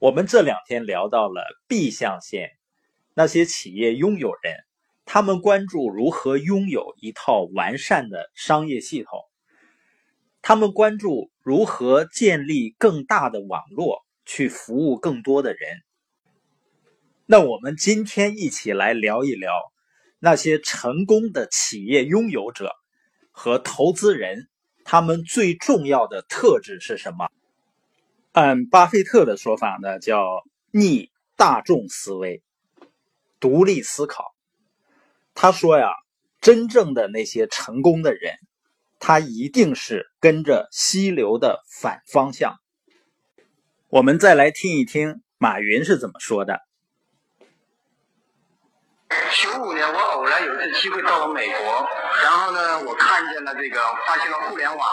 我们这两天聊到了 B 象限，那些企业拥有人，他们关注如何拥有一套完善的商业系统，他们关注如何建立更大的网络去服务更多的人。那我们今天一起来聊一聊那些成功的企业拥有者和投资人，他们最重要的特质是什么？按巴菲特的说法呢，叫逆大众思维，独立思考。他说呀，真正的那些成功的人，他一定是跟着溪流的反方向。我们再来听一听马云是怎么说的。九五年，我偶然有一次机会到了美国，然后呢，我看见了这个，发现了互联网，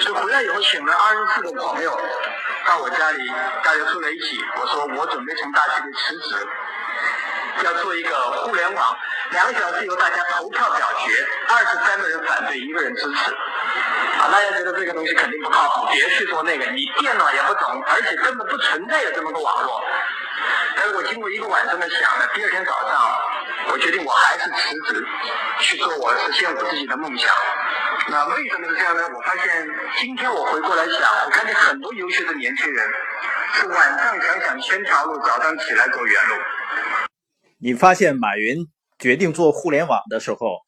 所以回来以后请了二十四个朋友。我家里，大家住在一起。我说我准备从大学里辞职，要做一个互联网。两个小时由，大家投票表决，二十三个人反对，一个人支持。啊，大家觉得这个东西肯定不靠谱，别去做那个，你电脑也不懂，而且根本不存在有这么个网络。但是我经过一个晚上的想呢，第二天早上，我决定我还是辞职，去做我实现我自己的梦想。那为什么是这样呢？我发现今天我回过来想，我看见很多优秀的年轻人是晚上想想千条路，早上起来走原路。你发现马云决定做互联网的时候，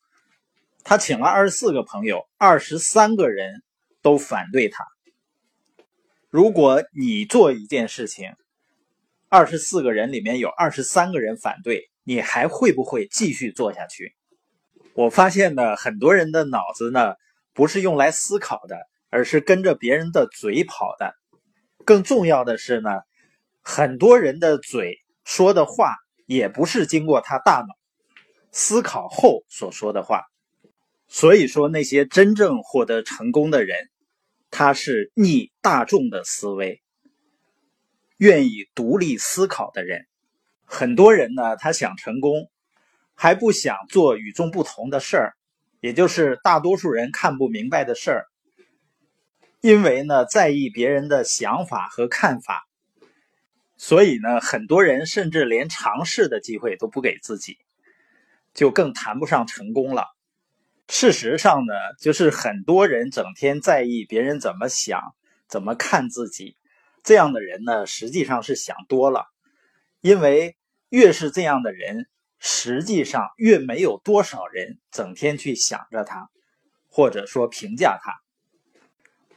他请了二十四个朋友，二十三个人都反对他。如果你做一件事情，二十四个人里面有二十三个人反对，你还会不会继续做下去？我发现呢，很多人的脑子呢。不是用来思考的，而是跟着别人的嘴跑的。更重要的是呢，很多人的嘴说的话也不是经过他大脑思考后所说的话。所以说，那些真正获得成功的人，他是逆大众的思维，愿意独立思考的人。很多人呢，他想成功，还不想做与众不同的事儿。也就是大多数人看不明白的事儿，因为呢在意别人的想法和看法，所以呢很多人甚至连尝试的机会都不给自己，就更谈不上成功了。事实上呢，就是很多人整天在意别人怎么想、怎么看自己，这样的人呢实际上是想多了，因为越是这样的人。实际上，越没有多少人整天去想着他，或者说评价他。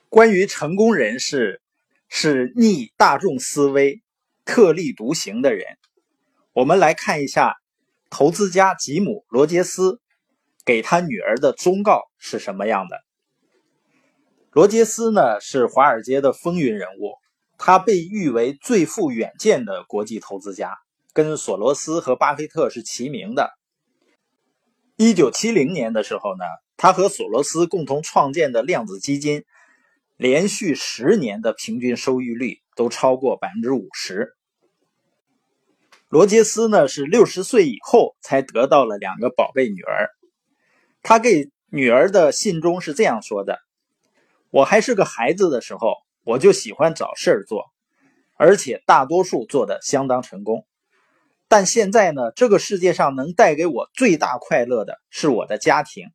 关于成功人士是逆大众思维、特立独行的人，我们来看一下投资家吉姆·罗杰斯给他女儿的忠告是什么样的。罗杰斯呢是华尔街的风云人物，他被誉为最富远见的国际投资家。跟索罗斯和巴菲特是齐名的。一九七零年的时候呢，他和索罗斯共同创建的量子基金，连续十年的平均收益率都超过百分之五十。罗杰斯呢是六十岁以后才得到了两个宝贝女儿。他给女儿的信中是这样说的：“我还是个孩子的时候，我就喜欢找事儿做，而且大多数做的相当成功。”但现在呢，这个世界上能带给我最大快乐的是我的家庭。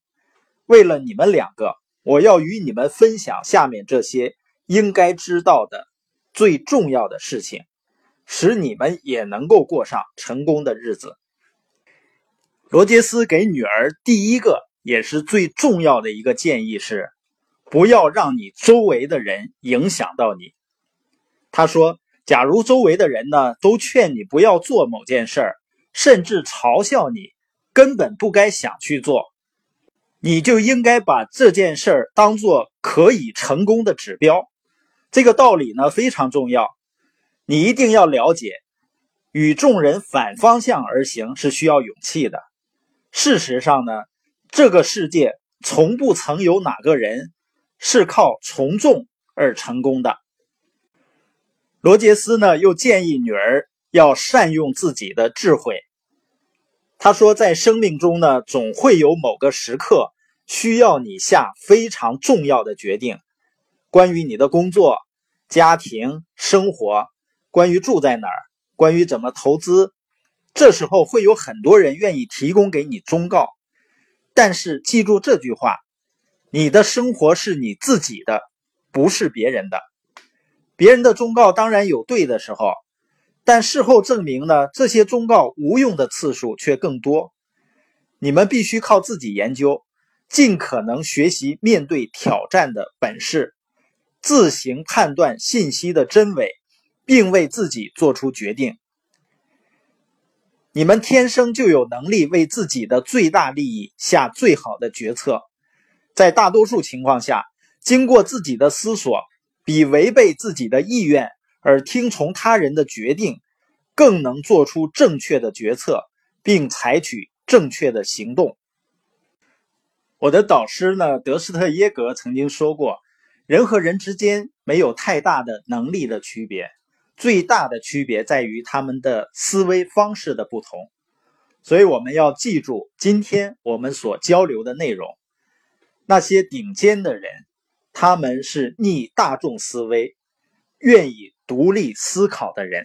为了你们两个，我要与你们分享下面这些应该知道的最重要的事情，使你们也能够过上成功的日子。罗杰斯给女儿第一个也是最重要的一个建议是：不要让你周围的人影响到你。他说。假如周围的人呢都劝你不要做某件事儿，甚至嘲笑你，根本不该想去做，你就应该把这件事儿当做可以成功的指标。这个道理呢非常重要，你一定要了解，与众人反方向而行是需要勇气的。事实上呢，这个世界从不曾有哪个人是靠从众而成功的。罗杰斯呢，又建议女儿要善用自己的智慧。他说，在生命中呢，总会有某个时刻需要你下非常重要的决定，关于你的工作、家庭、生活，关于住在哪儿，关于怎么投资，这时候会有很多人愿意提供给你忠告。但是记住这句话：你的生活是你自己的，不是别人的。别人的忠告当然有对的时候，但事后证明呢，这些忠告无用的次数却更多。你们必须靠自己研究，尽可能学习面对挑战的本事，自行判断信息的真伪，并为自己做出决定。你们天生就有能力为自己的最大利益下最好的决策，在大多数情况下，经过自己的思索。比违背自己的意愿而听从他人的决定，更能做出正确的决策，并采取正确的行动。我的导师呢，德斯特耶格曾经说过，人和人之间没有太大的能力的区别，最大的区别在于他们的思维方式的不同。所以我们要记住今天我们所交流的内容，那些顶尖的人。他们是逆大众思维、愿意独立思考的人。